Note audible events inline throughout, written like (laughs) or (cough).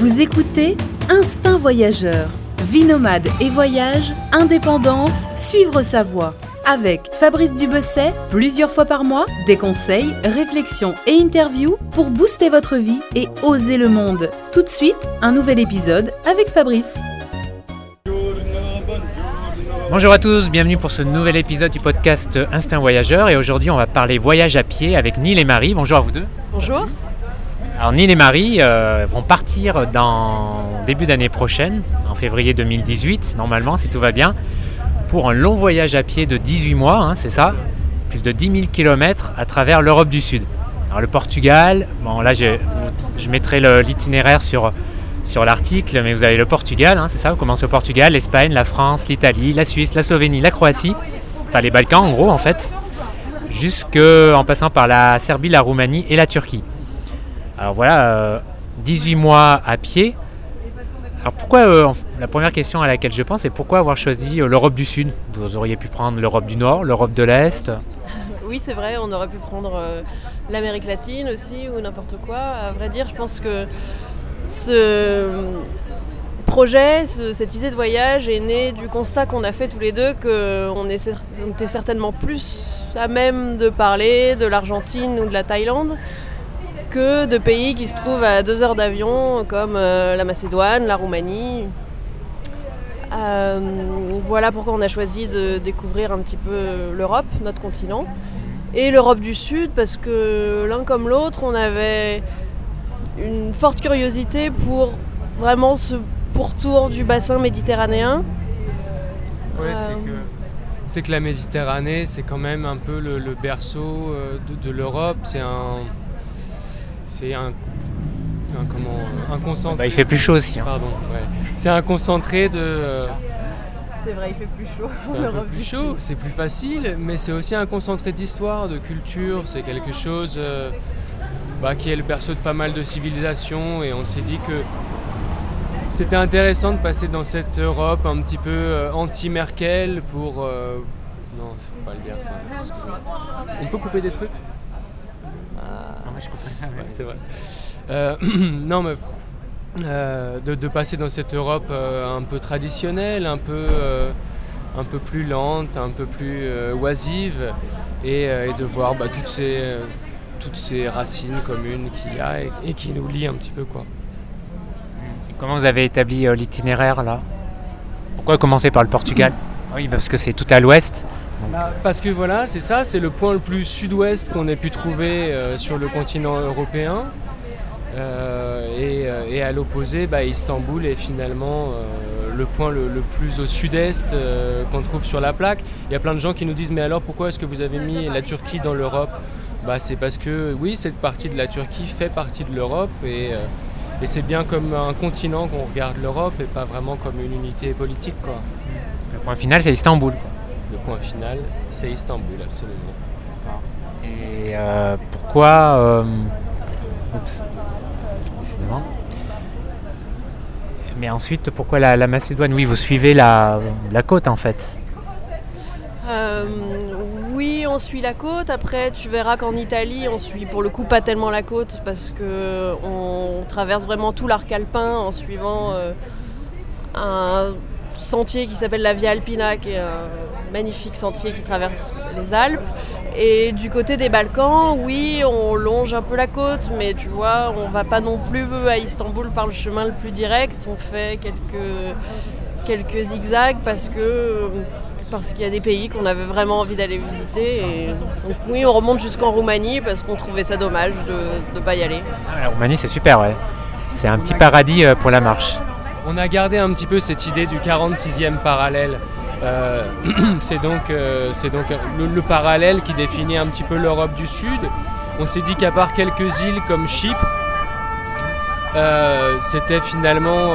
Vous écoutez Instinct Voyageur. Vie nomade et voyage, indépendance, suivre sa voie. Avec Fabrice Dubesset, plusieurs fois par mois, des conseils, réflexions et interviews pour booster votre vie et oser le monde. Tout de suite, un nouvel épisode avec Fabrice. Bonjour à tous, bienvenue pour ce nouvel épisode du podcast Instinct Voyageur et aujourd'hui on va parler voyage à pied avec Neil et Marie. Bonjour à vous deux. Bonjour. Alors Neil et Marie euh, vont partir dans début d'année prochaine, en février 2018, normalement si tout va bien, pour un long voyage à pied de 18 mois, hein, c'est ça Plus de 10 000 km à travers l'Europe du Sud. Alors le Portugal, bon là je, mettrai l'itinéraire sur, sur l'article, mais vous avez le Portugal, hein, c'est ça Vous commencez au Portugal, l'Espagne, la France, l'Italie, la Suisse, la Slovénie, la Croatie, enfin les Balkans en gros en fait, jusqu'en passant par la Serbie, la Roumanie et la Turquie. Alors voilà, euh, 18 mois à pied. Alors pourquoi, euh, la première question à laquelle je pense, c'est pourquoi avoir choisi euh, l'Europe du Sud? Vous auriez pu prendre l'Europe du Nord, l'Europe de l'Est? (laughs) Oui, c'est vrai, on aurait pu prendre euh, l'Amérique latine aussi ou n'importe quoi. À vrai dire, je pense que ce projet, ce- cette idée de voyage est née du constat qu'on a fait tous les deux qu'on était certainement plus à même de parler de l'Argentine ou de la Thaïlande que de pays qui se trouvent à deux heures d'avion comme euh, la Macédoine, la Roumanie. Euh, voilà pourquoi on a choisi de découvrir un petit peu l'Europe, notre continent, et l'Europe du Sud, parce que l'un comme l'autre, on avait une forte curiosité pour vraiment ce pourtour du bassin méditerranéen. Ouais, Euh, c'est que, la Méditerranée, c'est quand même un peu le, le berceau de, de l'Europe. C'est un, c'est un, un- comment, euh, un concentré. Bah, il fait plus chaud aussi. hein. Pardon. ouais. C'est un concentré de. euh, C'est vrai, il fait plus chaud c'est peu Europe plus chaud, c'est plus facile, mais c'est aussi un concentré d'histoire, de culture. C'est quelque chose euh, bah, qui est le berceau de pas mal de civilisations, et on s'est dit que c'était intéressant de passer dans cette Europe un petit peu euh, anti-Merkel pour. euh, Non, faut pas le dire ça. On peut couper des trucs? (laughs) Ouais, c'est vrai. Euh, (clears throat) non, mais euh, de, de passer dans cette Europe euh, un peu traditionnelle, un peu, euh, un peu plus lente, un peu plus euh, oisive, et, euh, et de voir bah, toutes, ces, toutes ces racines communes qu'il y a et, et qui nous lient un petit peu. Quoi. Comment vous avez établi euh, l'itinéraire là? Pourquoi commencer par le Portugal? (clears throat) Oui, parce que c'est tout à l'ouest. Bah, parce que voilà, c'est ça, c'est le point le plus sud-ouest qu'on ait pu trouver euh, sur le continent européen. Euh, et, euh, et à l'opposé, bah, Istanbul est finalement euh, le point le, le plus au sud-est euh, qu'on trouve sur la plaque. Il y a plein de gens qui nous disent mais alors pourquoi est-ce que vous avez mis la Turquie dans l'Europe? Bah, C'est parce que oui, cette partie de la Turquie fait partie de l'Europe et, euh, et c'est bien comme un continent qu'on regarde l'Europe et pas vraiment comme une unité politique. Quoi. Le point final, c'est Istanbul. quoi. Le point final, c'est Istanbul, absolument. Et euh, pourquoi euh, oups, décidément. Mais ensuite, pourquoi la, la Macédoine? Oui, vous suivez la, la côte en fait. Euh, oui, on suit la côte. Après, tu verras qu'en Italie, on suit pour le coup pas tellement la côte parce que on traverse vraiment tout l'arc alpin en suivant euh, un sentier qui s'appelle la Via Alpina, qui est un magnifique sentier qui traverse les Alpes. Et du côté des Balkans, oui, on longe un peu la côte, mais tu vois, on va pas non plus à Istanbul par le chemin le plus direct. On fait quelques, zigzags parce que parce qu'il y a des pays qu'on avait vraiment envie d'aller visiter. Donc oui, on remonte jusqu'en Roumanie parce qu'on trouvait ça dommage de ne pas y aller. Ah, la Roumanie, c'est super, ouais. C'est un petit paradis euh, pour la marche. On a gardé un petit peu cette idée du 46e parallèle. (clears throat) Euh, c'est donc, euh, le, le parallèle qui définit un petit peu l'Europe du Sud. On s'est dit qu'à part quelques îles comme Chypre, euh, c'était finalement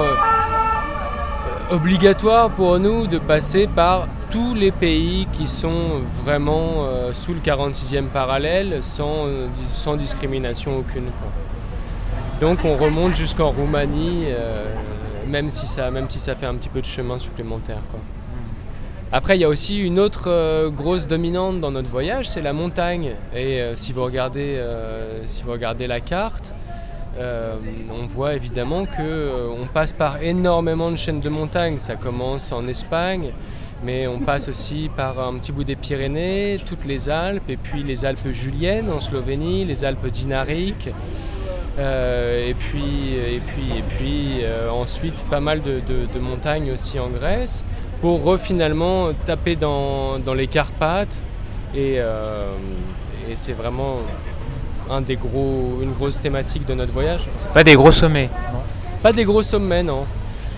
obligatoire pour nous de passer par tous les pays qui sont vraiment sous le 46e parallèle sans, dis- sans discrimination aucune. Donc on remonte jusqu'en Roumanie, même, si ça, même si ça fait un petit peu de chemin supplémentaire. Après, il y a aussi une autre euh, grosse dominante dans notre voyage, c'est la montagne. Et euh, si, vous regardez, euh, si vous regardez la carte, on voit évidemment qu'on passe par énormément de chaînes de montagnes. Ça commence en Espagne, mais on passe aussi par un petit bout des Pyrénées, toutes les Alpes, et puis les Alpes juliennes en Slovénie, les Alpes dinariques, euh, et puis, et puis, et puis euh, ensuite pas mal de, montagnes aussi en Grèce, pour finalement taper dans, les Carpates, euh, et, c'est vraiment un des gros, une grosse thématique de notre voyage. Pas des gros sommets Pas des gros sommets, non.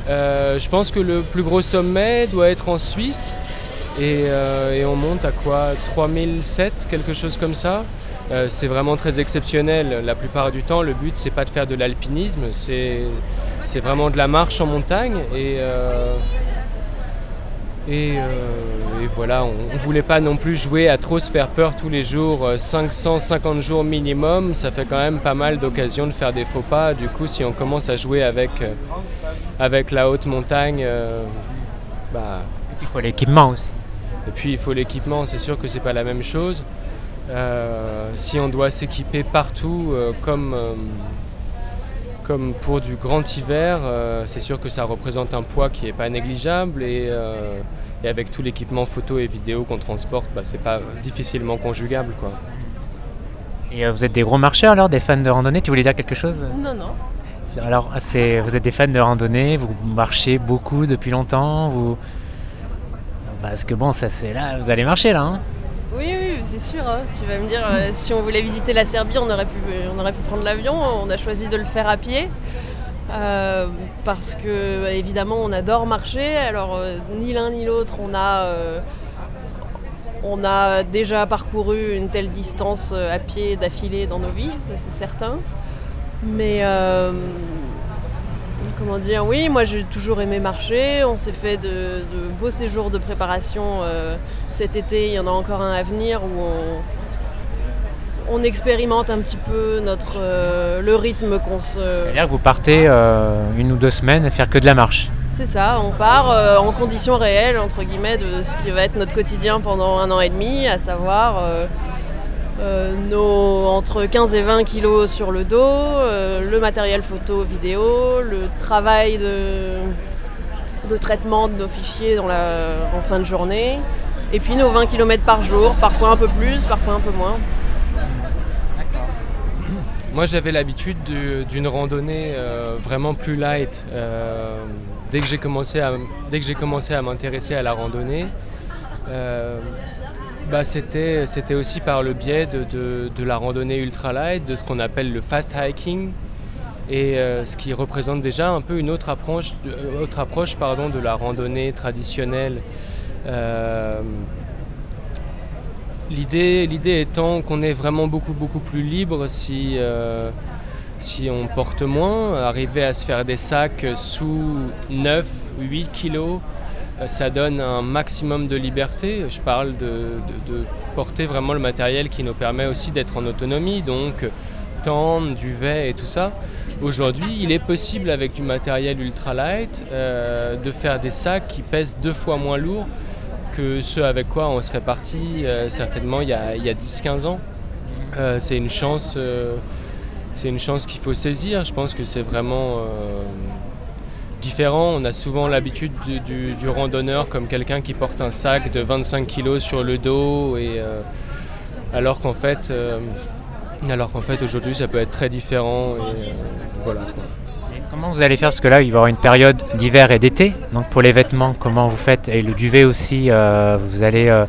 Je pense que le plus gros sommet doit être en Suisse. Euh, et, on monte à quoi? 3007, quelque chose comme ça. Euh, c'est vraiment très exceptionnel. La plupart du temps, le but, c'est pas de faire de l'alpinisme, c'est, vraiment de la marche en montagne. Et, et, voilà, on, ne voulait pas non plus jouer à trop se faire peur tous les jours. 550 jours minimum, ça fait quand même pas mal d'occasions de faire des faux pas. Du coup, si on commence à jouer avec avec la haute montagne. Euh, bah, il faut l'équipement aussi. Et puis il faut l'équipement, c'est sûr que c'est pas la même chose. Euh, si on doit s'équiper partout euh, comme, comme pour du grand hiver, c'est sûr que ça représente un poids qui n'est pas négligeable et, avec tout l'équipement photo et vidéo qu'on transporte, bah, c'est pas difficilement conjugable. Quoi. Et vous êtes des gros marcheurs alors, des fans de randonnée Tu voulais dire quelque chose? Non, non. Alors, vous êtes des fans de randonnée, vous marchez beaucoup depuis longtemps, vous... Parce que bon, ça c'est là, vous allez marcher là. Hein c'est sûr. Hein. Tu vas me dire, euh, si on voulait visiter la Serbie, on aurait pu, on aurait pu prendre l'avion. On a choisi de le faire à pied. Euh, parce que évidemment on adore marcher. Alors euh, ni l'un ni l'autre on a on a déjà parcouru une telle distance à pied d'affilée dans nos vies, c'est certain. Mais euh, comment dire, oui, moi j'ai toujours aimé marcher. On s'est fait de, beaux séjours de préparation euh, cet été. Il y en a encore un à venir où on, expérimente un petit peu notre, euh, le rythme qu'on se. C'est-à-dire que vous partez une ou deux semaines à faire que de la marche c'est ça, on part en conditions réelles, entre guillemets, de ce qui va être notre quotidien pendant un an et demi, à savoir euh, nos entre 15 et 20 kilos sur le dos, euh, le matériel photo, vidéo, le travail de, de traitement de nos fichiers en fin de journée, et puis nos 20 km par jour, parfois un peu plus, parfois un peu moins. Moi j'avais l'habitude d'une randonnée euh, vraiment plus light. dès que j'ai commencé à m'intéresser à la randonnée, bah, c'était, aussi par le biais de, la randonnée ultralight, de ce qu'on appelle le fast hiking, et euh, ce qui représente déjà un peu une autre approche, euh, autre approche pardon, de la randonnée traditionnelle. Euh, l'idée, l'idée étant qu'on est vraiment beaucoup, beaucoup plus libre si, si on porte moins, arriver à se faire des sacs sous 9, 8 kilos ça donne un maximum de liberté. Je parle de, porter vraiment le matériel qui nous permet aussi d'être en autonomie, donc tente, duvet et tout ça. Aujourd'hui, il est possible avec du matériel ultralight euh, de faire des sacs qui pèsent deux fois moins lourd que ceux avec quoi on serait parti euh, certainement il y a, 10-15 ans. c'est une chance, c'est une chance qu'il faut saisir. Je pense que c'est vraiment On a souvent l'habitude du, randonneur comme quelqu'un qui porte un sac de 25 kg sur le dos, et, euh, alors qu'en fait, euh, fait aujourd'hui ça peut être très différent. Euh, comment vous allez faire? Parce que là il va y avoir une période d'hiver et d'été. Donc pour les vêtements, comment vous faites? Et le duvet aussi, vous allez,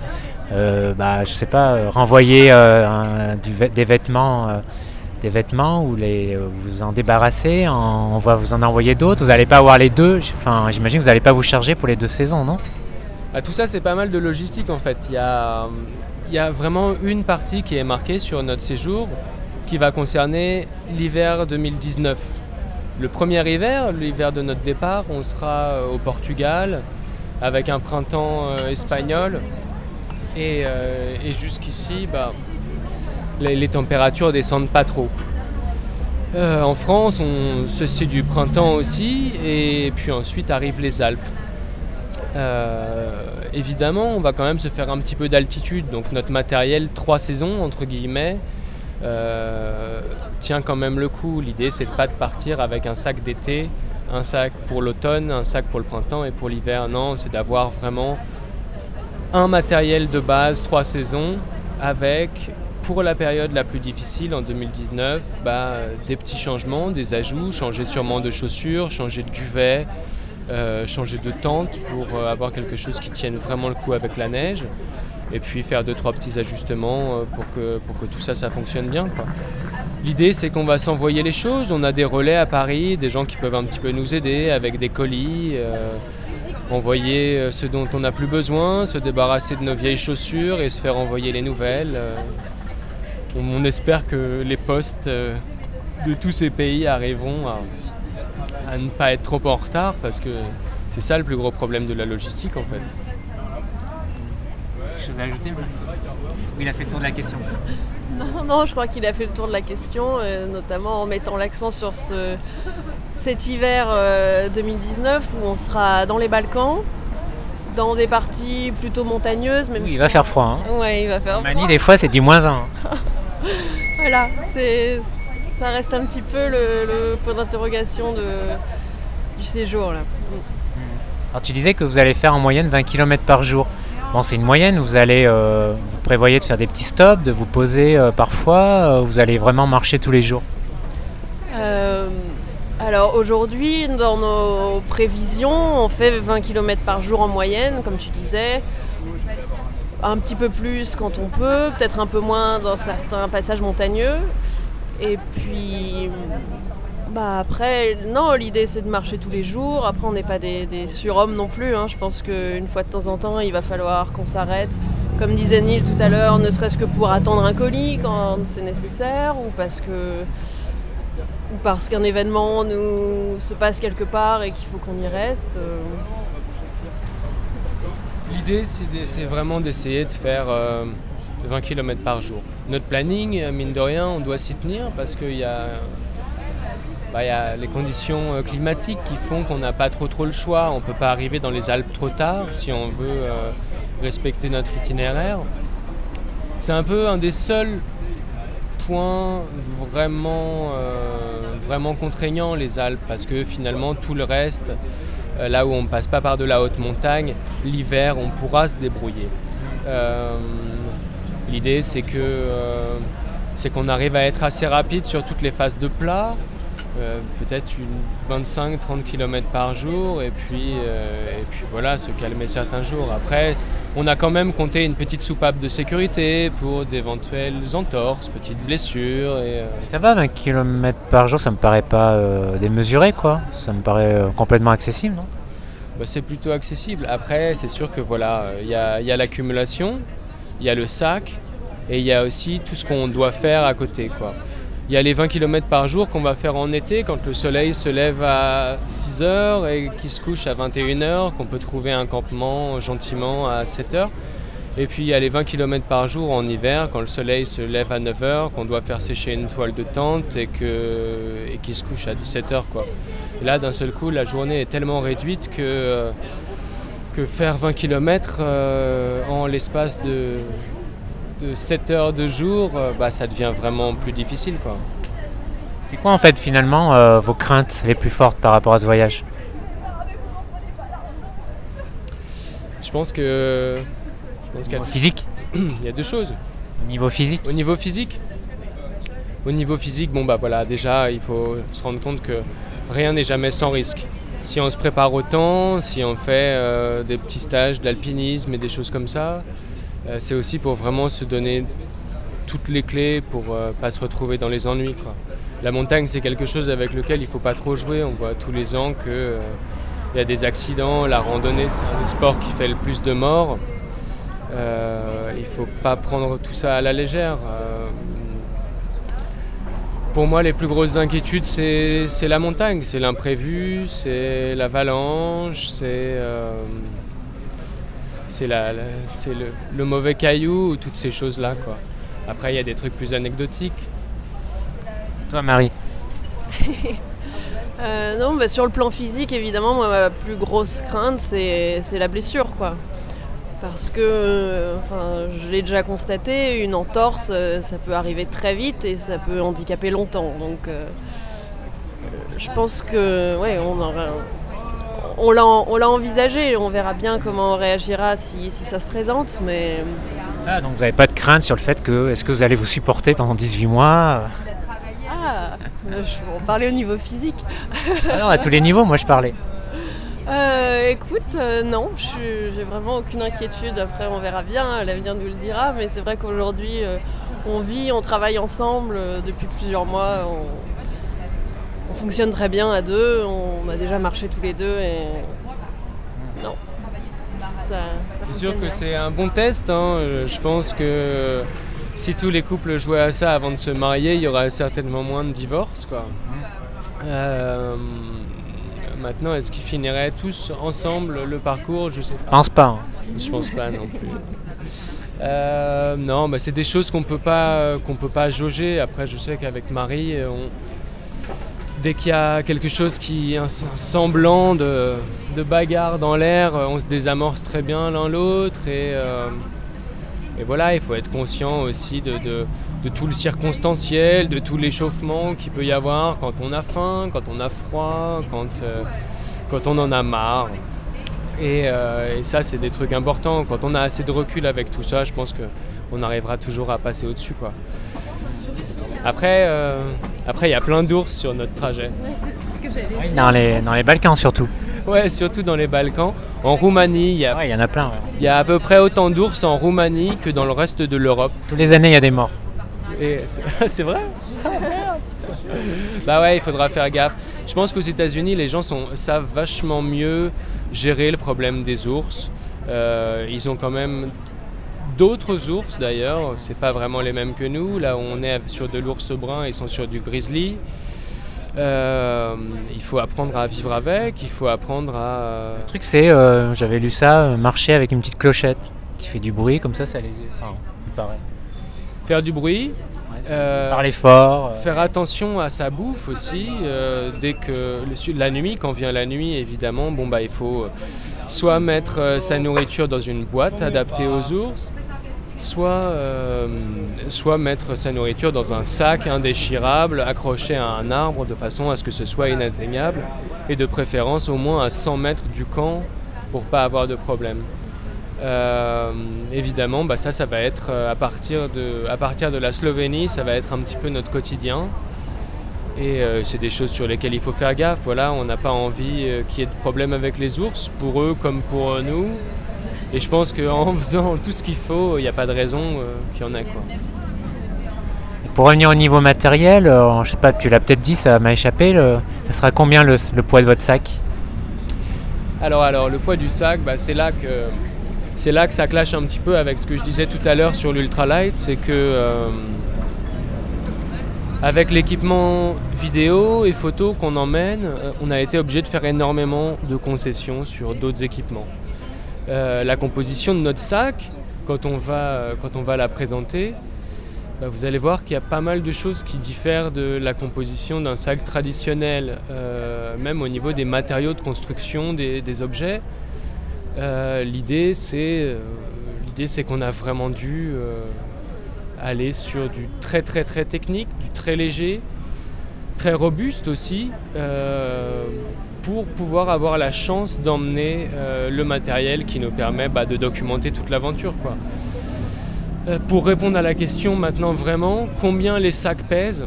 bah, je sais pas, renvoyer des vêtements des vêtements ou les, euh, vous en débarrasser, on va vous en envoyer d'autres, vous n'allez pas avoir les deux, enfin j'imagine que vous n'allez pas vous charger pour les deux saisons, non? Bah, Tout ça c'est pas mal de logistique en fait. Il y a, il y a vraiment une partie qui est marquée sur notre séjour qui va concerner l'hiver 2019. Le premier hiver, l'hiver de notre départ, on sera euh, au Portugal avec un printemps euh, espagnol. Et, et jusqu'ici, bah, les, températures descendent pas trop. Euh, en France, on, du printemps aussi, et puis ensuite arrivent les Alpes. Euh, évidemment, on va quand même se faire un petit peu d'altitude, donc notre matériel trois saisons entre guillemets tient quand même le coup. L'idée, c'est de pas de partir avec un sac d'été, un sac pour l'automne, un sac pour le printemps et pour l'hiver. Non, c'est d'avoir vraiment un matériel de base, trois saisons, avec pour la période la plus difficile en 2019, bah, des petits changements, des ajouts, changer sûrement de chaussures, changer de duvet, euh, changer de tente pour euh, avoir quelque chose qui tienne vraiment le coup avec la neige. Et puis faire deux trois petits ajustements euh, pour, que, pour que tout ça ça fonctionne bien. L'idée c'est qu'on va s'envoyer les choses. On a des relais à Paris, des gens qui peuvent un petit peu nous aider avec des colis envoyer ce dont on n'a plus besoin, se débarrasser de nos vieilles chaussures et se faire envoyer les nouvelles on, espère que les postes euh, de tous ces pays arriveront à, ne pas être trop en retard parce que c'est ça le plus gros problème de la logistique en fait. Quelque chose à ajouter il a fait le tour de la question. (laughs) Non, non, je crois qu'il a fait le tour de la question, euh, notamment en mettant l'accent sur ce, cet hiver 2019 euh, où on sera dans les Balkans, dans des parties plutôt montagneuses. Même il va faire froid. Hein. Ouais, il va faire Mani, des fois, c'est du moins 20. (laughs) voilà, c'est, ça reste un petit peu le, point d'interrogation de, du séjour. Là. Alors tu disais que vous allez faire en moyenne 20 km par jour. Bon, c'est une moyenne, vous allez, euh, vous prévoyez de faire des petits stops, de vous poser euh, parfois, euh, vous allez vraiment marcher tous les jours Alors aujourd'hui, dans nos prévisions, on fait 20 km par jour en moyenne, comme tu disais un petit peu plus quand on peut, peut-être un peu moins dans certains passages montagneux. Et puis, bah après, non, l'idée c'est de marcher tous les jours. Après, on n'est pas des, surhommes non plus. Hein. Je pense qu'une fois de temps en temps, il va falloir qu'on s'arrête. Comme disait Neil tout à l'heure, ne serait-ce que pour attendre un colis quand c'est nécessaire ou parce que ou parce qu'un événement nous se passe quelque part et qu'il faut qu'on y reste. Euh, L'idée, c'est vraiment d'essayer de faire 20 euh, km par jour. Notre planning, euh, mine de rien, on doit s'y tenir parce qu'il y a bah, les conditions euh, climatiques qui font qu'on n'a pas trop trop le choix. On ne peut pas arriver dans les Alpes trop tard si on veut respecter notre itinéraire. C'est un peu un des seuls points vraiment, vraiment contraignants les Alpes parce que finalement tout le reste, là où on ne passe pas par de la haute montagne, l'hiver, on pourra se débrouiller. Euh, l'idée, c'est que euh, c'est qu'on arrive à être assez rapide sur toutes les phases de plat, peut-être 25-30 km par jour, et puis, et puis voilà, se calmer certains jours. Après, on a quand même compté une petite soupape de sécurité pour d'éventuelles entorses, petites blessures. Et, Ça va, 20 km par jour, ça me paraît pas démesuré, quoi. Ça me paraît complètement accessible, non? Bah, c'est plutôt accessible. Après, c'est sûr que voilà, il y a, l'accumulation, il y a le sac, et il y a aussi tout ce qu'on doit faire à côté. Quoi. Il y a les 20 km par jour qu'on va faire en été quand le soleil se lève à 6 h et qu'il se couche à 21 h, qu'on peut trouver un campement gentiment à 7 h. Et puis il y a les 20 km par jour en hiver quand le soleil se lève à 9 h, qu'on doit faire sécher une toile de tente et qu'il et se couche à 17 h. Là, d'un seul coup, la journée est tellement réduite que, euh, que faire 20 km euh, en l'espace de, 7 heures de jour, euh, bah, ça devient vraiment plus difficile. Quoi. C'est quoi en fait finalement vos craintes les plus fortes par rapport à ce voyage? Je pense que... Je pense physique? (clears throat) Il y a deux choses. Au niveau physique? Au niveau physique? Au niveau physique, bon bah voilà, déjà il faut se rendre compte que rien n'est jamais sans risque. Si on se prépare autant, si on fait euh, des petits stages d'alpinisme et des choses comme ça, euh, c'est aussi pour vraiment se donner toutes les clés pour ne euh, pas se retrouver dans les ennuis. La montagne, c'est quelque chose avec lequel il ne faut pas trop jouer. On voit tous les ans qu'il y a des accidents. La randonnée, c'est un des sports qui fait le plus de morts. il ne faut pas prendre tout ça à la légère. Pour moi, les plus grosses inquiétudes, c'est la montagne, c'est l'imprévu, c'est l'avalanche, c'est euh, le, le, mauvais caillou, toutes ces choses-là. Après, il y a des trucs plus anecdotiques. Toi, Marie (laughs) euh, Non, bah, sur le plan physique, évidemment, ma plus grosse crainte, c'est la blessure. quoi. Parce que, enfin, je l'ai déjà constaté, une entorse, euh, ça peut arriver très vite et ça peut handicaper longtemps. Donc, euh, je pense que, ouais, on aura- on l'a on l'a envisagé. On verra bien comment on réagira si, si ça se présente. Mais Ah, donc vous n'avez pas de crainte sur le fait que est-ce que vous allez vous supporter pendant 18 mois? Ah, on parlait au niveau physique. Ah non, à tous les niveaux, moi je parlais. Euh, écoute, euh, non, j'ai vraiment aucune inquiétude. Après, on verra bien, l'avenir nous le dira. Mais c'est vrai qu'aujourd'hui, euh, on vit, on travaille ensemble depuis plusieurs mois. On fonctionne très bien à deux. On a déjà marché tous les deux et non. Ça, ça C'est sûr que bien. c'est un bon test. hein. Euh, Je pense que si tous les couples jouaient à ça avant de se marier, il y aurait certainement moins de divorces. Quoi. Euh, maintenant, est-ce qu'ils finiraient tous ensemble le parcours? Je sais Je pas. pense pas. hein. Je pense pas non plus. Euh, non, bah, c'est des choses qu'on peut pas qu'on peut pas jauger. Après, je sais qu'avec Marie, on- dès qu'il y a quelque chose qui un, un semblant de, bagarre dans l'air, euh, on se désamorce très bien l'un l'autre et, euh, voilà, il faut être conscient aussi de, tout le circonstanciel, de tout l'échauffement qu'il peut y avoir quand on a faim, quand on a froid, quand, euh, on en a marre. Et, ça, c'est des trucs importants. Quand on a assez de recul avec tout ça, je pense qu'on arrivera toujours à passer au-dessus. Après, euh, après, il y a plein d'ours sur notre trajet. Dans les, dans les Balkans surtout. Ouais, surtout dans les Balkans. En Roumanie, il y a, Ouais, il y en a plein. ouais. il y a à peu près autant d'ours en Roumanie que dans le reste de l'Europe. Tous les années, il y a des morts. Et c'est- (laughs) c'est vrai? Bah ouais, il faudra faire gaffe. Je pense qu'aux États-Unis, les gens sont, savent vachement mieux gérer le problème des ours. Euh, ils ont quand même d'autres ours d'ailleurs. C'est pas vraiment les mêmes que nous. Là, on est sur de l'ours brun, ils sont sur du grizzly. Euh, il faut apprendre à vivre avec. Il faut apprendre à. Le truc, c'est, euh, j'avais lu ça, euh, marcher avec une petite clochette qui fait du bruit, comme ça, ça les. Enfin, il paraît. faire du bruit. euh, Parler fort. Faire attention à sa bouffe aussi. dès que le la nuit, quand vient la nuit, évidemment, bon bah il faut soit mettre sa nourriture dans une boîte adaptée aux ours, soit, euh, soit mettre sa nourriture dans un sac indéchirable accroché à un arbre de façon à ce que ce soit inatteignable et de préférence au moins à 100 mètres du camp pour pas avoir de problème. Euh, évidemment, bah ça, ça va être euh, à partir, de, la Slovénie, ça va être un petit peu notre quotidien. Et c'est des choses sur lesquelles il faut faire gaffe. Voilà, on n'a pas envie qu'il y ait de problème avec les ours, pour eux comme pour nous. Et je pense qu'en (laughs) faisant tout ce qu'il faut, il n'y a pas de raison euh, qu'il y en ait. Quoi. Pour revenir au niveau matériel, euh, je sais pas, tu l'as peut-être dit, ça m'a échappé. le- ça sera combien le, le poids de votre sac? Alors, alors, le poids du sac, bah, c'est là que c'est là que ça clash un petit peu avec ce que je disais tout à l'heure sur l'ultralight, c'est que euh, avec l'équipement vidéo et photo qu'on emmène, on a été obligé de faire énormément de concessions sur d'autres équipements. Euh, la composition de notre sac, quand on va, quand on va la présenter, bah, vous allez voir qu'il y a pas mal de choses qui diffèrent de la composition d'un sac traditionnel, euh, même au niveau des matériaux de construction des, objets. Euh, L'idée, c'est euh, qu'on a vraiment dû euh, aller sur du très très très technique, du très léger, très robuste aussi, euh, pour pouvoir avoir la chance d'emmener euh, le matériel qui nous permet bah, de documenter toute l'aventure. Euh, pour répondre à la question maintenant vraiment, combien les sacs pèsent?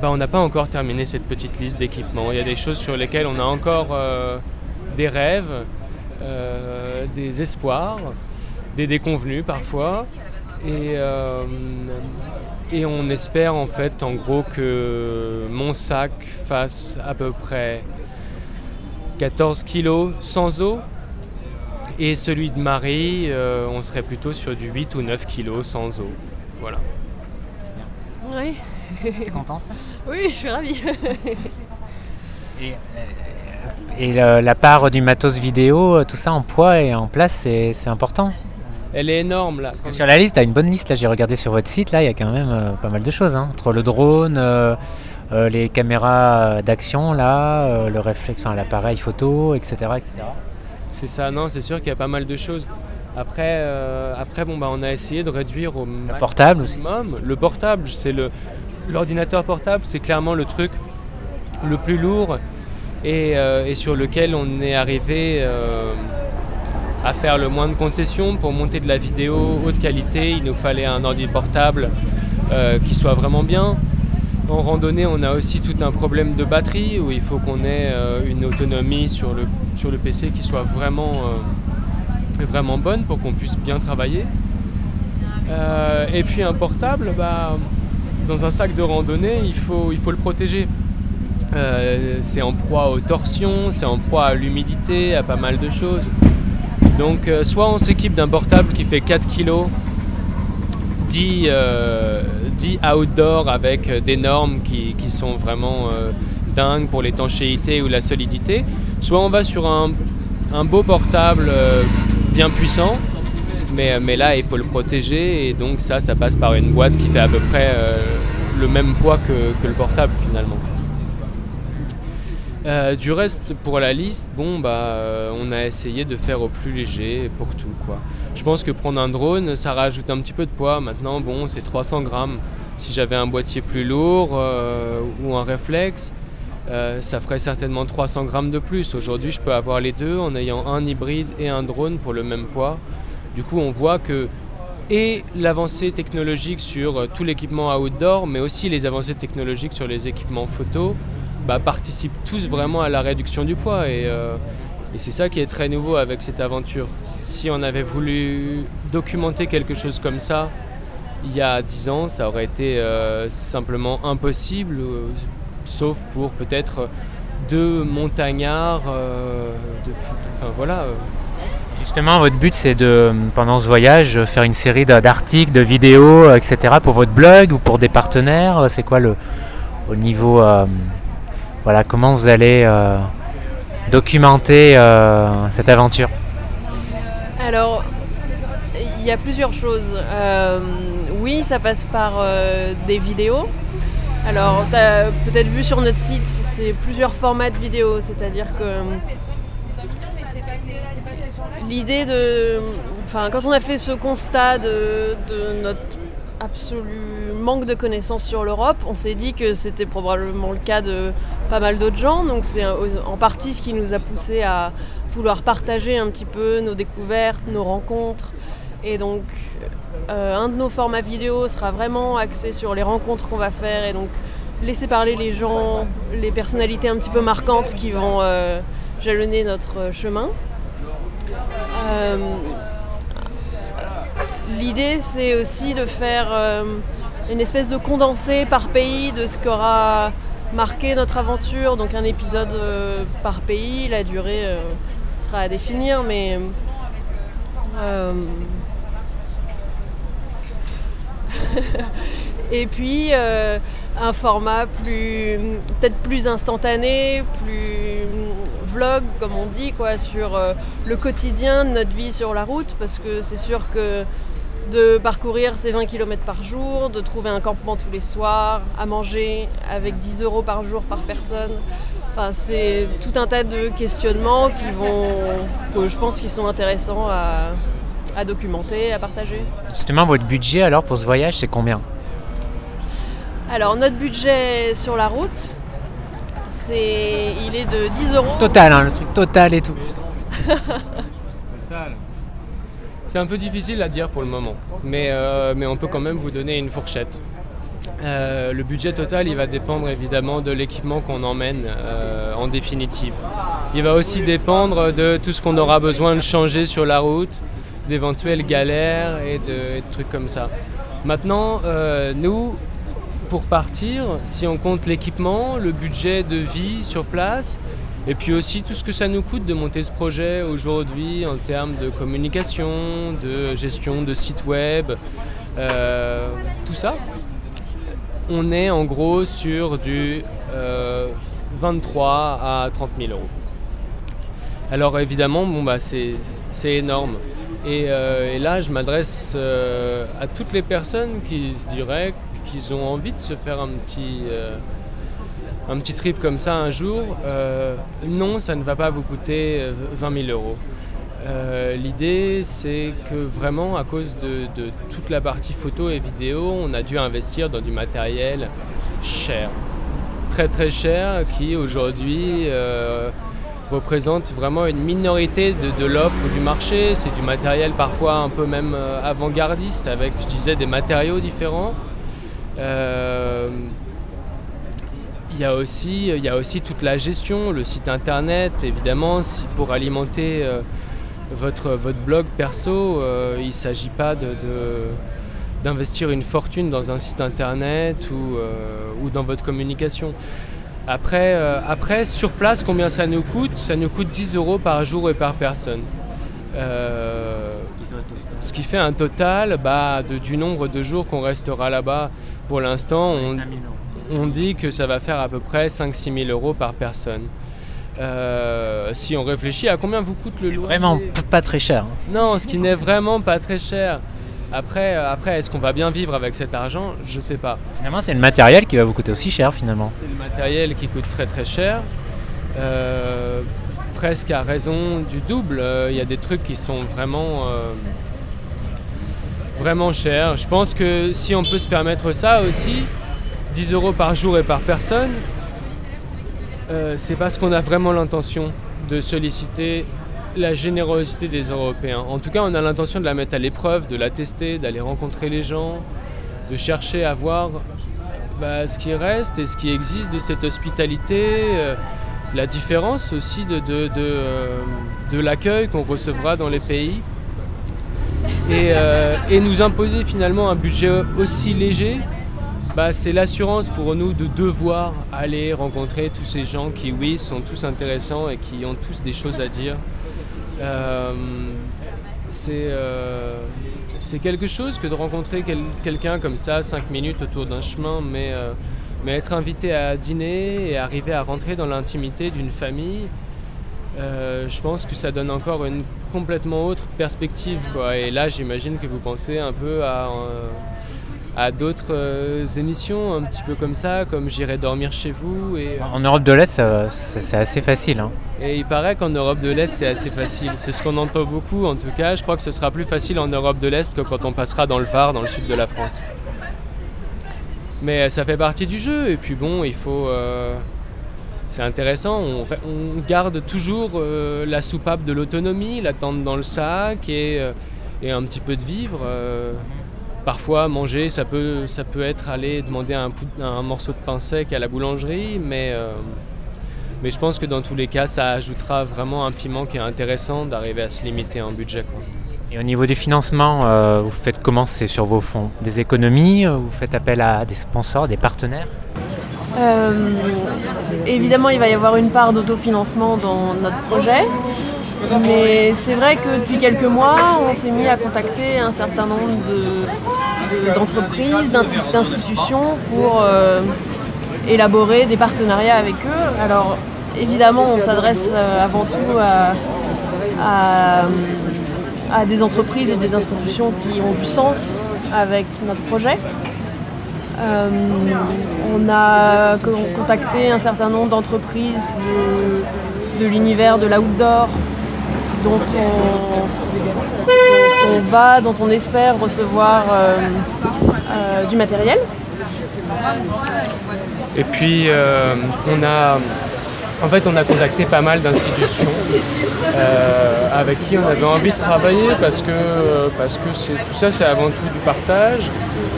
Bah, On n'a pas encore terminé cette petite liste d'équipements. Il y a des choses sur lesquelles on a encore euh, des rêves, des espoirs, des déconvenus parfois. Et, et on espère en fait en gros que mon sac fasse à peu près 14 kilos sans eau et celui de Marie, euh, on serait plutôt sur du 8 ou 9 kilos sans eau. Voilà. Oui, T'es content (laughs) oui, je suis ravie. Et, et le- la part du matos vidéo, euh, tout ça en poids et en place, c'est c'est important. Elle est énorme là. Parce que sur la liste, tu as une bonne liste. Là, j'ai regardé sur votre site. Là, il y a quand même euh, pas mal de choses. hein. Entre le drone, euh, euh, les caméras d'action, là, euh, le réflexe, enfin, l'appareil photo, etc., etc. C'est ça, non, c'est sûr qu'il y a pas mal de choses. Après, euh, après bon, bah, on a essayé de réduire au Le portable aussi. maximum. Le portable, c'est le l'ordinateur portable, c'est clairement le truc le plus lourd et, et sur lequel on est arrivé à faire le moins de concessions pour monter de la vidéo haute qualité. Il nous fallait un ordi portable euh, qui soit vraiment bien. En randonnée, on a aussi tout un problème de batterie où il faut qu'on ait euh, une autonomie sur le, PC qui soit vraiment, euh, vraiment bonne pour qu'on puisse bien travailler. Euh, et puis un portable, bah, dans un sac de randonnée, il faut, le protéger. C'est en proie aux torsions, c'est en proie à l'humidité, à pas mal de choses. Donc soit on s'équipe d'un portable qui fait 4 kg, dit, euh, dit outdoor avec des normes qui, sont vraiment euh, dingues pour l'étanchéité ou la solidité, soit on va sur un, beau portable euh, bien puissant, mais, là il faut le protéger et donc ça, ça passe par une boîte qui fait à peu près le même poids que le portable finalement. Euh, du reste, pour la liste, bon, bah, euh, on a essayé de faire au plus léger pour tout, quoi. Je pense que prendre un drone, ça rajoute un petit peu de poids. Maintenant, bon, c'est 300 grammes. Si j'avais un boîtier plus lourd euh, ou un réflexe, ça ferait certainement 300 grammes de plus. Aujourd'hui, je peux avoir les deux en ayant un hybride et un drone pour le même poids. Du coup, on voit que et l'avancée technologique sur tout l'équipement outdoor, mais aussi les avancées technologiques sur les équipements photo, bah, participent tous vraiment à la réduction du poids. Et, euh, et c'est ça qui est très nouveau avec cette aventure. Si on avait voulu documenter quelque chose comme ça il y a 10 ans, ça aurait été euh, simplement impossible, euh, sauf pour peut-être deux montagnards. enfin voilà. Justement, votre but, c'est de, pendant ce voyage, faire une série d'a- d'articles, de vidéos, etc. pour votre blog ou pour des partenaires. C'est quoi le au niveau, voilà, comment vous allez euh, documenter euh, cette aventure? Alors, il y a plusieurs choses. Euh, oui, ça passe par des vidéos. Alors, tu as peut-être vu sur notre site, c'est plusieurs formats de vidéos, c'est-à-dire que l'idée de. Enfin, quand on a fait ce constat de, de notre absolu manque de connaissances sur l'Europe, on s'est dit que c'était probablement le cas de pas mal d'autres gens. Donc, c'est en partie ce qui nous a poussé à vouloir partager un petit peu nos découvertes, nos rencontres. Et donc, euh, un de nos formats vidéo sera vraiment axé sur les rencontres qu'on va faire et donc laisser parler les gens, les personnalités un petit peu marquantes qui vont euh, jalonner notre chemin. Euh, L'idée, c'est aussi de faire une espèce de condensé par pays de ce qu'aura marqué notre aventure. Donc un épisode euh, par pays, la durée euh, sera à définir, mais euh, (laughs) et puis un format plus peut-être plus instantané, plus vlog comme on dit quoi sur le quotidien de notre vie sur la route parce que c'est sûr que de parcourir ces 20 km par jour, de trouver un campement tous les soirs, à manger avec 10 euros par jour par personne. Enfin, c'est tout un tas de questionnements qui vont, que je pense qui sont intéressants à, à documenter, à partager. Justement, votre budget alors pour ce voyage, c'est combien? Alors notre budget sur la route, c'est, il est de 10 euros. Total, hein, le truc total et tout. (laughs) (laughs) C'est un peu difficile à dire pour le moment, mais, euh, mais on peut quand même vous donner une fourchette. Euh, le budget total, il va dépendre évidemment de l'équipement qu'on emmène euh, en définitive. Il va aussi dépendre de tout ce qu'on aura besoin de changer sur la route, d'éventuelles galères et de, trucs comme ça. Maintenant, nous, pour partir, si on compte l'équipement, le budget de vie sur place, et puis aussi tout ce que ça nous coûte de monter ce projet aujourd'hui en termes de communication, de gestion de site web, euh, tout ça, on est en gros sur du euh, 23 à 30 000 euros. Alors évidemment, bon, bah, c'est énorme. Et, euh, et là, je m'adresse euh, à toutes les personnes qui se diraient qu'ils ont envie de se faire un petit, euh, un petit trip comme ça un jour. Euh, non, ça ne va pas vous coûter euh, 20 000 euros. Euh, l'idée, c'est que vraiment, à cause de, toute la partie photo et vidéo, on a dû investir dans du matériel cher. Très très cher, qui aujourd'hui euh, représente vraiment une minorité de, l'offre du marché. C'est du matériel parfois un peu même euh, avant-gardiste, avec, je disais, des matériaux différents. Il y, a aussi, il y a aussi toute la gestion, le site internet, évidemment, pour alimenter votre, votre blog perso, euh, il ne s'agit pas de, d'investir une fortune dans un site internet ou, euh, ou dans votre communication. Après, euh, après, sur place, combien ça nous coûte? Ça nous coûte 10 euros par jour et par personne. ce qui fait un total bah, du nombre de jours qu'on restera là-bas. Pour l'instant, on, dit que ça va faire à peu près 5-6 000 euros par personne. Euh, si on réfléchit à combien vous coûte le loyer. Vraiment pas très cher. Hein. Non, ce qui n'est vraiment pas très cher. Après, euh, après est-ce qu'on va bien vivre avec cet argent? Je sais pas. Finalement, c'est le matériel qui va vous coûter aussi cher finalement. C'est le matériel qui coûte très très cher. Euh, presque à raison du double. Il y a des trucs qui sont vraiment, vraiment chers. Je pense que si on peut se permettre ça aussi, 10 euros par jour et par personne, euh, c'est parce qu'on a vraiment l'intention de solliciter la générosité des Européens. En tout cas, on a l'intention de la mettre à l'épreuve, de la tester, d'aller rencontrer les gens, de chercher à voir bah, ce qui reste et ce qui existe de cette hospitalité, euh, la différence aussi de, euh, l'accueil qu'on recevra dans les pays. et nous imposer finalement un budget aussi léger bah, c'est l'assurance pour nous de devoir aller rencontrer tous ces gens qui, oui, sont tous intéressants et qui ont tous des choses à dire. Euh, euh, c'est quelque chose que de rencontrer quelqu'un comme ça, cinq minutes autour d'un chemin, mais, euh, mais être invité à dîner et arriver à rentrer dans l'intimité d'une famille, je pense que ça donne encore une complètement autre perspective. Et là, j'imagine que vous pensez un peu à à d'autres euh, émissions un petit peu comme ça, comme J'irai dormir chez vous. Et, en Europe de l'Est, c'est assez facile. Hein. Et il paraît qu'en Europe de l'Est, c'est assez facile. C'est ce qu'on entend beaucoup en tout cas. Je crois que ce sera plus facile en Europe de l'Est que quand on passera dans le Var, dans le sud de la France. Mais euh, ça fait partie du jeu. Et puis bon, il faut... Euh, c'est intéressant, on, garde toujours la soupape de l'autonomie, la tente dans le sac et, et un petit peu de vivre. Parfois, manger, ça peut, ça peut être aller demander un, un morceau de pain sec à la boulangerie, mais, euh, mais je pense que dans tous les cas, ça ajoutera vraiment un piment qui est intéressant d'arriver à se limiter en budget. Et au niveau du financement, euh, vous faites comment C'est sur vos fonds? Des économies Vous faites appel à des sponsors, des partenaires? Euh, Évidemment, il va y avoir une part d'autofinancement dans notre projet. Mais c'est vrai que depuis quelques mois, on s'est mis à contacter un certain nombre d'entreprises, d'institutions pour euh, élaborer des partenariats avec eux. Alors évidemment, on s'adresse euh, avant tout à, des entreprises et des institutions qui ont du sens avec notre projet. Euh, on a contacté un certain nombre d'entreprises de, de l'univers de l'outdoor, dont on, va, dont on espère recevoir euh, euh, du matériel. Et puis euh, on a en fait, on a contacté pas mal d'institutions avec qui on avait envie de travailler parce que, parce que tout ça, c'est avant tout du partage.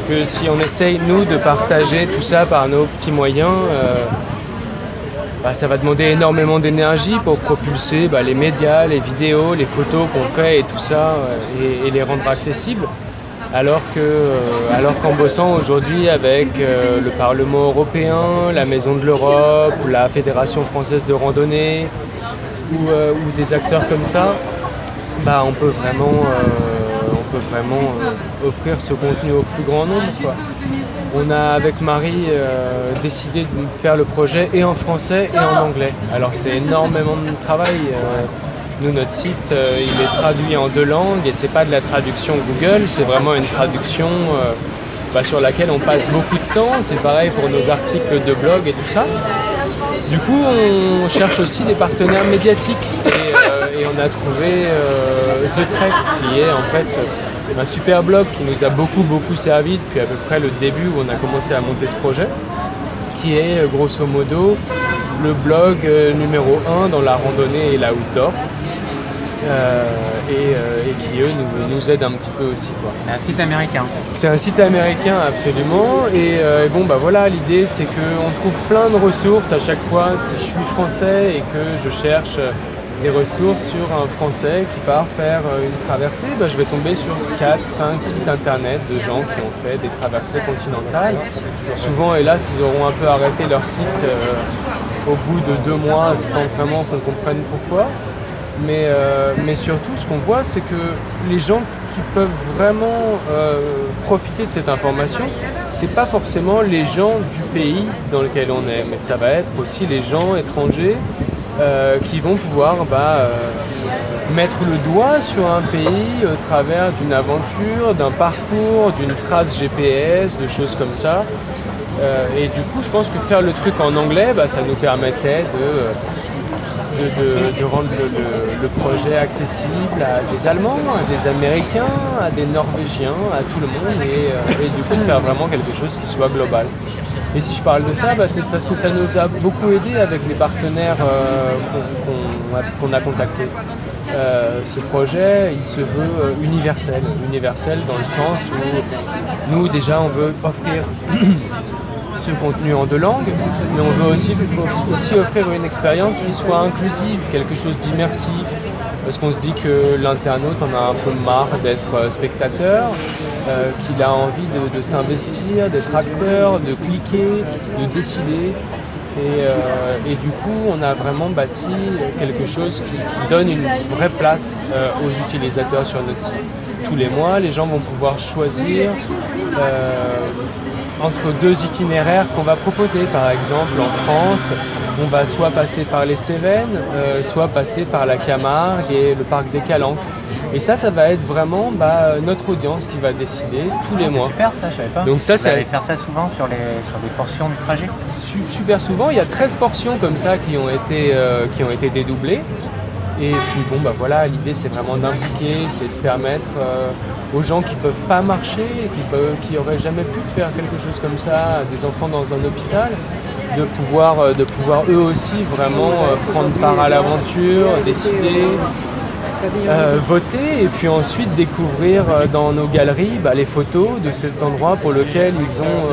Que si on essaye, nous, de partager tout ça par nos petits moyens, bah, ça va demander énormément d'énergie pour propulser bah, les médias, les vidéos, les photos qu'on fait et tout ça, euh, et, les rendre accessibles. Alors qu'en euh, qu'en bossant aujourd'hui avec euh, le Parlement européen, la Maison de l'Europe, la Fédération française de randonnée, ou, des acteurs comme ça, bah, on peut vraiment, on peut vraiment offrir ce contenu au plus grand nombre. On a avec Marie euh, décidé de faire le projet et en français et en anglais. Alors c'est énormément de travail. Euh, nous, notre site, euh, il est traduit en deux langues et c'est pas de la traduction Google, c'est vraiment une traduction bah, sur laquelle on passe beaucoup de temps. C'est pareil pour nos articles de blog et tout ça. Du coup, on cherche aussi des partenaires médiatiques. et on a trouvé The Trek, qui est en fait un super blog qui nous a beaucoup beaucoup servi depuis à peu près le début où on a commencé à monter ce projet, qui est grosso modo le blog numéro 1 dans la randonnée et la outdoor. et, qui eux nous, aident un petit peu aussi. C'est un site américain. C'est un site américain absolument. Et, bon bah voilà, l'idée c'est qu'on trouve plein de ressources à chaque fois. Si je suis français et que je cherche des ressources sur un Français qui part faire euh, une traversée, ben, je vais tomber sur 4, 5 sites internet de gens qui ont fait des traversées continentales. Souvent, hélas, ils auront un peu arrêté leur site euh, au bout de deux mois sans vraiment qu'on comprenne pourquoi. Mais, euh, mais surtout, ce qu'on voit, c'est que les gens qui peuvent vraiment profiter de cette information, c'est pas forcément les gens du pays dans lequel on est, mais ça va être aussi les gens étrangers euh, qui vont pouvoir bah, euh, mettre le doigt sur un pays au travers d'une aventure, d'un parcours, d'une trace GPS, de choses comme ça. Euh, et du coup, je pense que faire le truc en anglais, bah, ça nous permettait de, rendre le, projet accessible à des Allemands, à des Américains, à des Norvégiens, à tout le monde, et, et du coup de faire vraiment quelque chose qui soit global. Et si je parle de ça, bah, c'est parce que ça nous a beaucoup aidé avec les partenaires euh, qu'on a, contactés. Euh, ce projet, il se veut euh, universel. Universel dans le sens où nous, déjà, on veut offrir (coughs) ce contenu en deux langues, mais on veut aussi, aussi offrir une expérience qui soit inclusive, quelque chose d'immersif, parce qu'on se dit que l'internaute en a un peu marre d'être euh, spectateur, euh, qu'il a envie de, s'investir, d'être acteur, de cliquer, de décider. Euh, et, du coup, on a vraiment bâti quelque chose qui, donne une vraie place aux utilisateurs sur notre site. Tous les mois, les gens vont pouvoir choisir entre deux itinéraires qu'on va proposer. Par exemple, en France, on va soit passer par les Cévennes, euh, soit passer par la Camargue et le parc des Calanques. Et ça, ça va être vraiment bah, notre audience qui va décider tous les mois. Super ça, je savais pas. Donc ça, Vous allez faire ça souvent sur, les, sur des portions du trajet Super souvent, il y a 13 portions comme ça qui ont été, euh, qui ont été dédoublées. Et puis bon bah voilà, l'idée c'est vraiment d'impliquer, c'est de permettre euh, aux gens qui ne peuvent pas marcher, qui peuvent, qui auraient jamais pu faire quelque chose comme ça, des enfants dans un hôpital, de pouvoir, euh, de pouvoir eux aussi vraiment euh, prendre part à l'aventure, décider, voter et puis ensuite découvrir dans nos galeries bah, les photos de cet endroit pour lequel ils ont,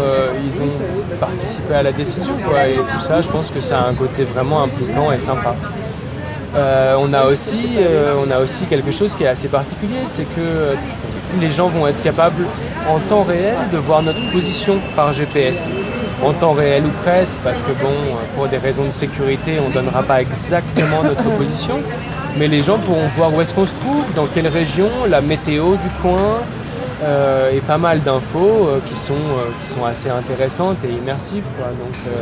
ils ont participé à la décision. Et tout ça, je pense que ça a un côté vraiment impliquant et sympa. Euh, on, a aussi, euh, on a aussi quelque chose qui est assez particulier, c'est que les gens vont être capables en temps réel de voir notre position par GPS. En temps réel ou presque, parce que bon, pour des raisons de sécurité, on ne donnera pas exactement notre position, mais les gens pourront voir où est-ce qu'on se trouve, dans quelle région, la météo du coin, euh, et pas mal d'infos qui, sont, qui sont assez intéressantes et immersives. Donc,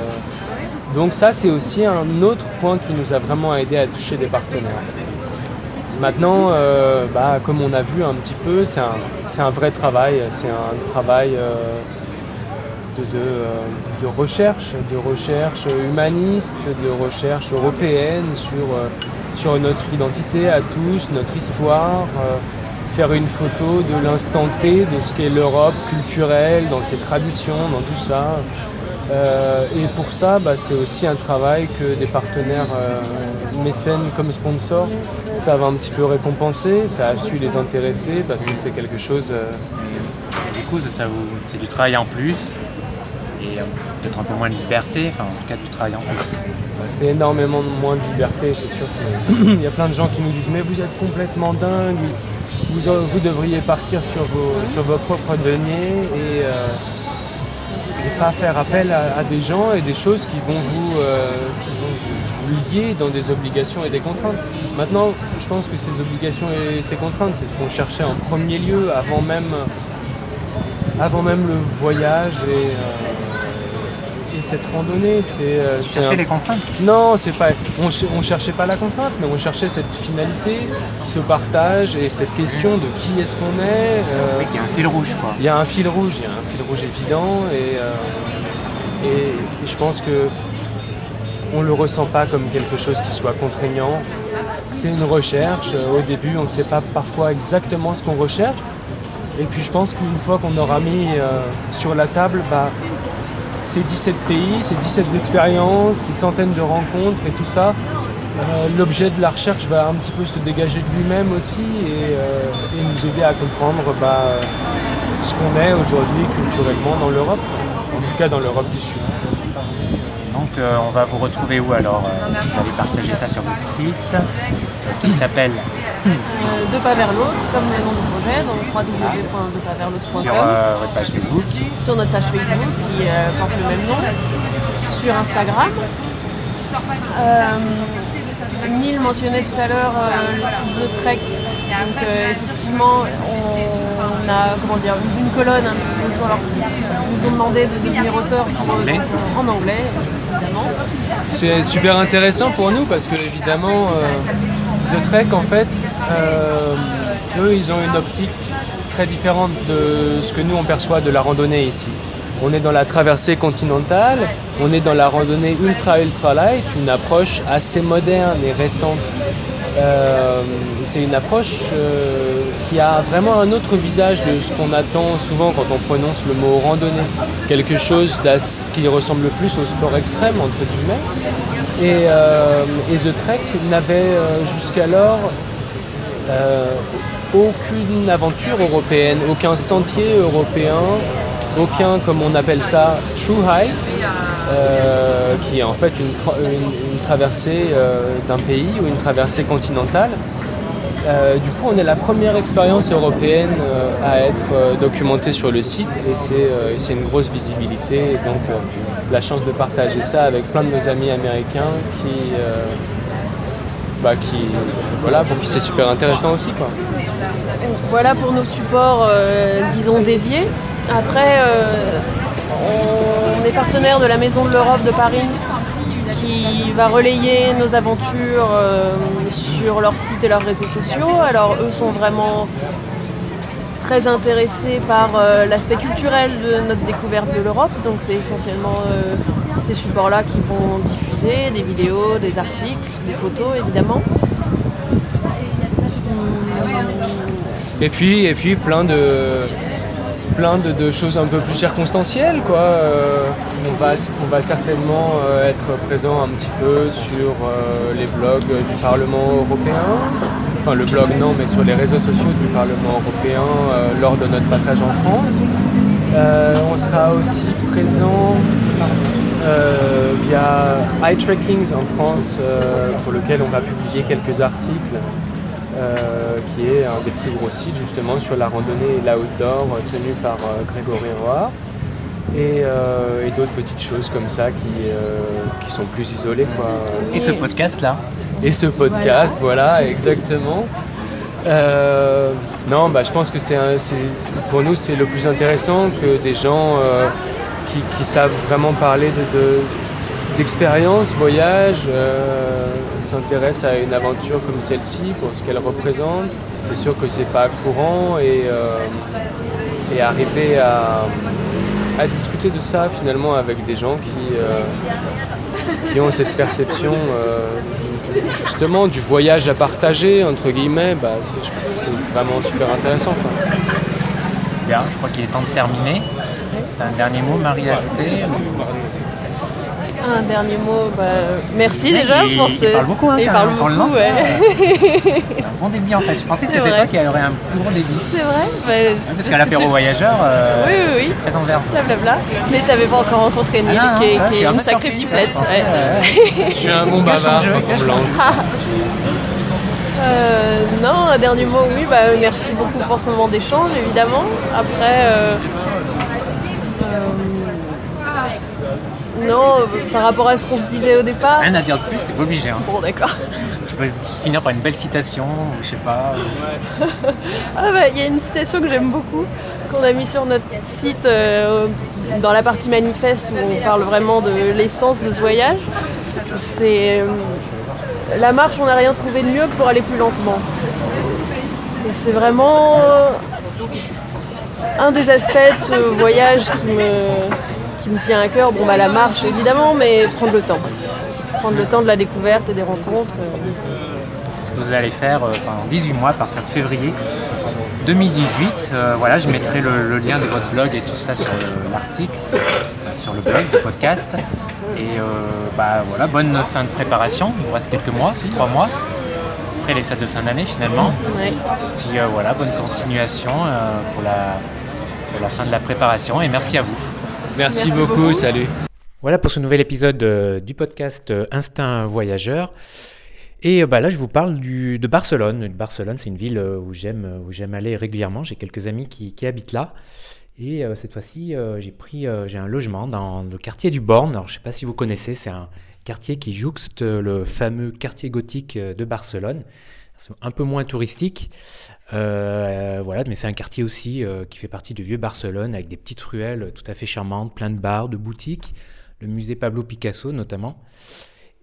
donc ça, c'est aussi un autre point qui nous a vraiment aidé à toucher des partenaires. Maintenant, euh, bah, comme on a vu un petit peu, c'est un, vrai travail, c'est un travail euh, euh, de, recherche, de recherche humaniste, de recherche européenne sur, sur notre identité à tous, notre histoire, faire une photo de l'instant T, de ce qu'est l'Europe culturelle, dans ses traditions, dans tout ça. Euh, et pour ça, bah, c'est aussi un travail que des partenaires euh, mécènes comme sponsors savent un petit peu récompenser, ça a su les intéresser parce que c'est quelque chose. Euh, du coup, c'est du travail en plus et peut-être un peu moins de liberté, enfin en tout cas du travail en. Bah, c'est énormément moins de liberté, c'est sûr qu'il (coughs) y a plein de gens qui nous disent mais vous êtes complètement dingue, vous, devriez partir sur vos, sur vos propres deniers et et pas faire appel à, des gens et des choses qui vont, vous, euh, lier dans des obligations et des contraintes. Maintenant, je pense que ces obligations et ces contraintes, c'est ce qu'on cherchait en premier lieu avant même, avant même le voyage et, euh, cette randonnée. C'est, euh, chercher les contraintes Non, c'est pas. On, on cherchait pas la contrainte, mais on cherchait cette finalité, ce partage et cette question de qui est-ce qu'on est. Euh, il y a un fil rouge, quoi. Il y a un fil rouge, il y a un fil rouge évident et, euh, et, je pense que on le ressent pas comme quelque chose qui soit contraignant. c'est une recherche. Au début, on ne sait pas parfois exactement ce qu'on recherche. Et puis je pense qu'une fois qu'on aura mis sur la table bah, ces 17 pays, ces 17 expériences, ces centaines de rencontres et tout ça, euh, l'objet de la recherche va un petit peu se dégager de lui-même aussi et, euh, nous aider à comprendre bah, ce qu'on est aujourd'hui culturellement dans l'Europe, en tout cas dans l'Europe du Sud. Donc euh, on va vous retrouver où alors? Vous allez partager ça sur votre site qui s'appelle Deux pas vers l'autre, comme le nom du projet, donc www.deuxpasversl'autre.com. Sur votre page Facebook Sur notre page Facebook qui porte le même nom. Sur Instagram. Neil mentionnait tout à l'heure euh, le site The Trek. Donc euh, effectivement, on, a comment dire, une colonne un petit peu sur leur site. Ils nous ont demandé de devenir auteurs en anglais. en anglais, évidemment. C'est super intéressant pour nous parce que évidemment, euh, The Trek en fait, eux ils ont une optique très différente de ce que nous on perçoit de la randonnée ici. On est dans la traversée continentale, on est dans la randonnée ultra ultra light, une approche assez moderne et récente. Euh, c'est une approche euh, qui a vraiment un autre visage de ce qu'on attend souvent quand on prononce le mot randonnée. Quelque chose qui ressemble plus au sport extrême, entre guillemets. Et, euh, The Trek n'avait jusqu'alors aucune aventure européenne, aucun sentier européen, aucun, comme on appelle ça, true hike, euh, qui est en fait une, traversée euh, d'un pays ou une traversée continentale. Euh, du coup, on est la première expérience européenne à être documentée sur le site et c'est une grosse visibilité. donc, la chance de partager ça avec plein de nos amis américains qui, bah, qui voilà, pour qui c'est super intéressant aussi. Quoi. Voilà pour nos supports, disons, dédiés. Après, euh, on est partenaire de la Maison de l'Europe de Paris qui va relayer nos aventures euh, sur leur site et leurs réseaux sociaux. Alors eux sont vraiment très intéressés par euh, l'aspect culturel de notre découverte de l'Europe. Donc c'est essentiellement ces supports-là qui vont diffuser des vidéos, des articles, des photos évidemment. Et puis, et puis plein de, plein de, choses un peu plus circonstancielles. Quoi. Euh, on, va, on va certainement euh, être présent un petit peu sur euh, les blogs du Parlement européen. Enfin le blog non, mais sur les réseaux sociaux du Parlement européen lors de notre passage en France. on sera aussi présent via iTrackings en France pour lequel on va publier quelques articles euh, qui est un des plus gros sites justement sur la randonnée et l'outdoor euh, tenu par euh, Grégory Roy. Et, d'autres petites choses comme ça qui, qui sont plus isolées. Quoi. Et ce podcast-là Et ce podcast, voilà, exactement. non, bah, je pense que c'est pour nous c'est le plus intéressant que des gens qui, savent vraiment parler de, d'expérience, voyage, euh, s'intéresse à une aventure comme celle-ci pour ce qu'elle représente. C'est sûr que c'est pas courant et, euh, et arriver à, discuter de ça finalement avec des gens qui, euh, qui ont cette perception justement du voyage à partager entre guillemets, bah, c'est vraiment super intéressant. Bien, je crois qu'il est temps de terminer. as un dernier mot, Marie, à ajouter un dernier mot, bah, merci déjà pour ce. Il parle beaucoup, hein, il parle beaucoup, ouais. un bon débit en fait. Je pensais que c'était toi qui aurais un plus gros débit. C'est vrai bah, Parce qu'à l'apéro voyageur, euh, oui, oui, oui. très en verbe. Blablabla. Mais t'avais pas encore rencontré Neil, ah, qui, est, une sacrée pipelette. (laughs) Je suis un bon bavard Euh, non, un dernier mot, oui, bah, merci beaucoup pour ce moment d'échange, évidemment. Après, euh, Non, par rapport à ce qu'on se disait au départ. Rien à dire de plus, t'es pas obligé. Hein. Bon, d'accord. Tu peux finir par une belle citation, je sais pas. (laughs) ah bah, il y a une citation que j'aime beaucoup, qu'on a mis sur notre site euh, dans la partie manifeste où on parle vraiment de l'essence de ce voyage. C'est euh, la marche, on n'a rien trouvé de mieux pour aller plus lentement. Et c'est vraiment un des aspects de ce voyage qui me me tient à cœur, bon bah la marche évidemment, mais prendre le temps. Prendre le temps de la découverte et des rencontres. Euh, C'est ce que vous allez faire pendant 18 mois à partir de février 2018. voilà, je mettrai le, lien de votre blog et tout ça sur l'article, sur le blog du podcast. Et bah voilà, bonne fin de préparation. Il vous reste quelques mois, 3 mois après les fêtes de fin d'année finalement. Puis voilà, bonne continuation pour la, pour la fin de la préparation et merci à vous. Merci, beaucoup, salut. Voilà pour ce nouvel épisode euh, du podcast euh, Instinct Voyageur. Et euh, bah, là, je vous parle de Barcelone. Barcelone, c'est une ville où j'aime, où j'aime aller régulièrement. J'ai quelques amis qui, habitent là. Et cette fois-ci, j'ai pris, j'ai un logement dans le quartier du Born. Alors, je ne sais pas si vous connaissez, c'est un quartier qui jouxte le fameux quartier gothique de Barcelone un peu moins touristique. Euh, voilà, mais c'est un quartier aussi euh, qui fait partie du vieux Barcelone avec des petites ruelles tout à fait charmantes, plein de bars, de boutiques, le musée Pablo Picasso notamment.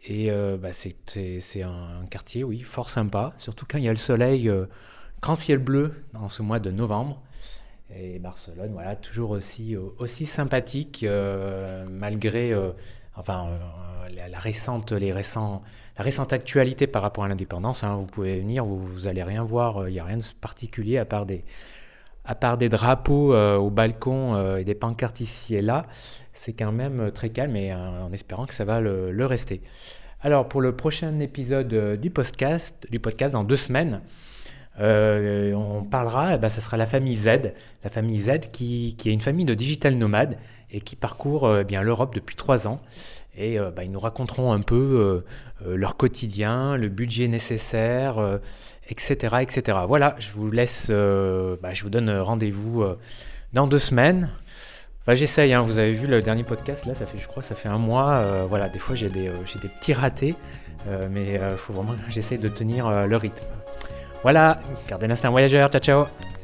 Et euh, bah, c'est un quartier, oui, fort sympa, surtout quand il y a le soleil, grand ciel bleu dans ce mois de novembre. Et Barcelone, voilà, toujours aussi, aussi sympathique, malgré enfin, la, récente, les récents récente actualité par rapport à l'indépendance. Hein, vous pouvez venir, vous, vous allez rien voir, il euh, n'y a rien de particulier à part des, drapeaux euh, au balcon euh, et des pancartes ici et là. C'est quand même très calme et en espérant que ça va le, rester. Alors pour le prochain épisode du podcast, dans deux semaines, on parlera, eh ben, ça sera la famille Z, la famille Z qui, qui, est une famille de digital nomades et qui parcourt eh bien l'Europe depuis trois ans et euh, bah, ils nous raconteront un peu euh, euh, leur quotidien, le budget nécessaire, etc., etc. Voilà, je vous laisse, bah, je vous donne rendez-vous dans deux semaines. Enfin, j'essaye, hein, vous avez vu le dernier podcast, là, ça fait, je crois, ça fait un mois. voilà, des fois, j'ai des, des petits ratés, mais faut vraiment que j'essaye de tenir le rythme. Voilà, gardez l'instinct voyageur, ciao ciao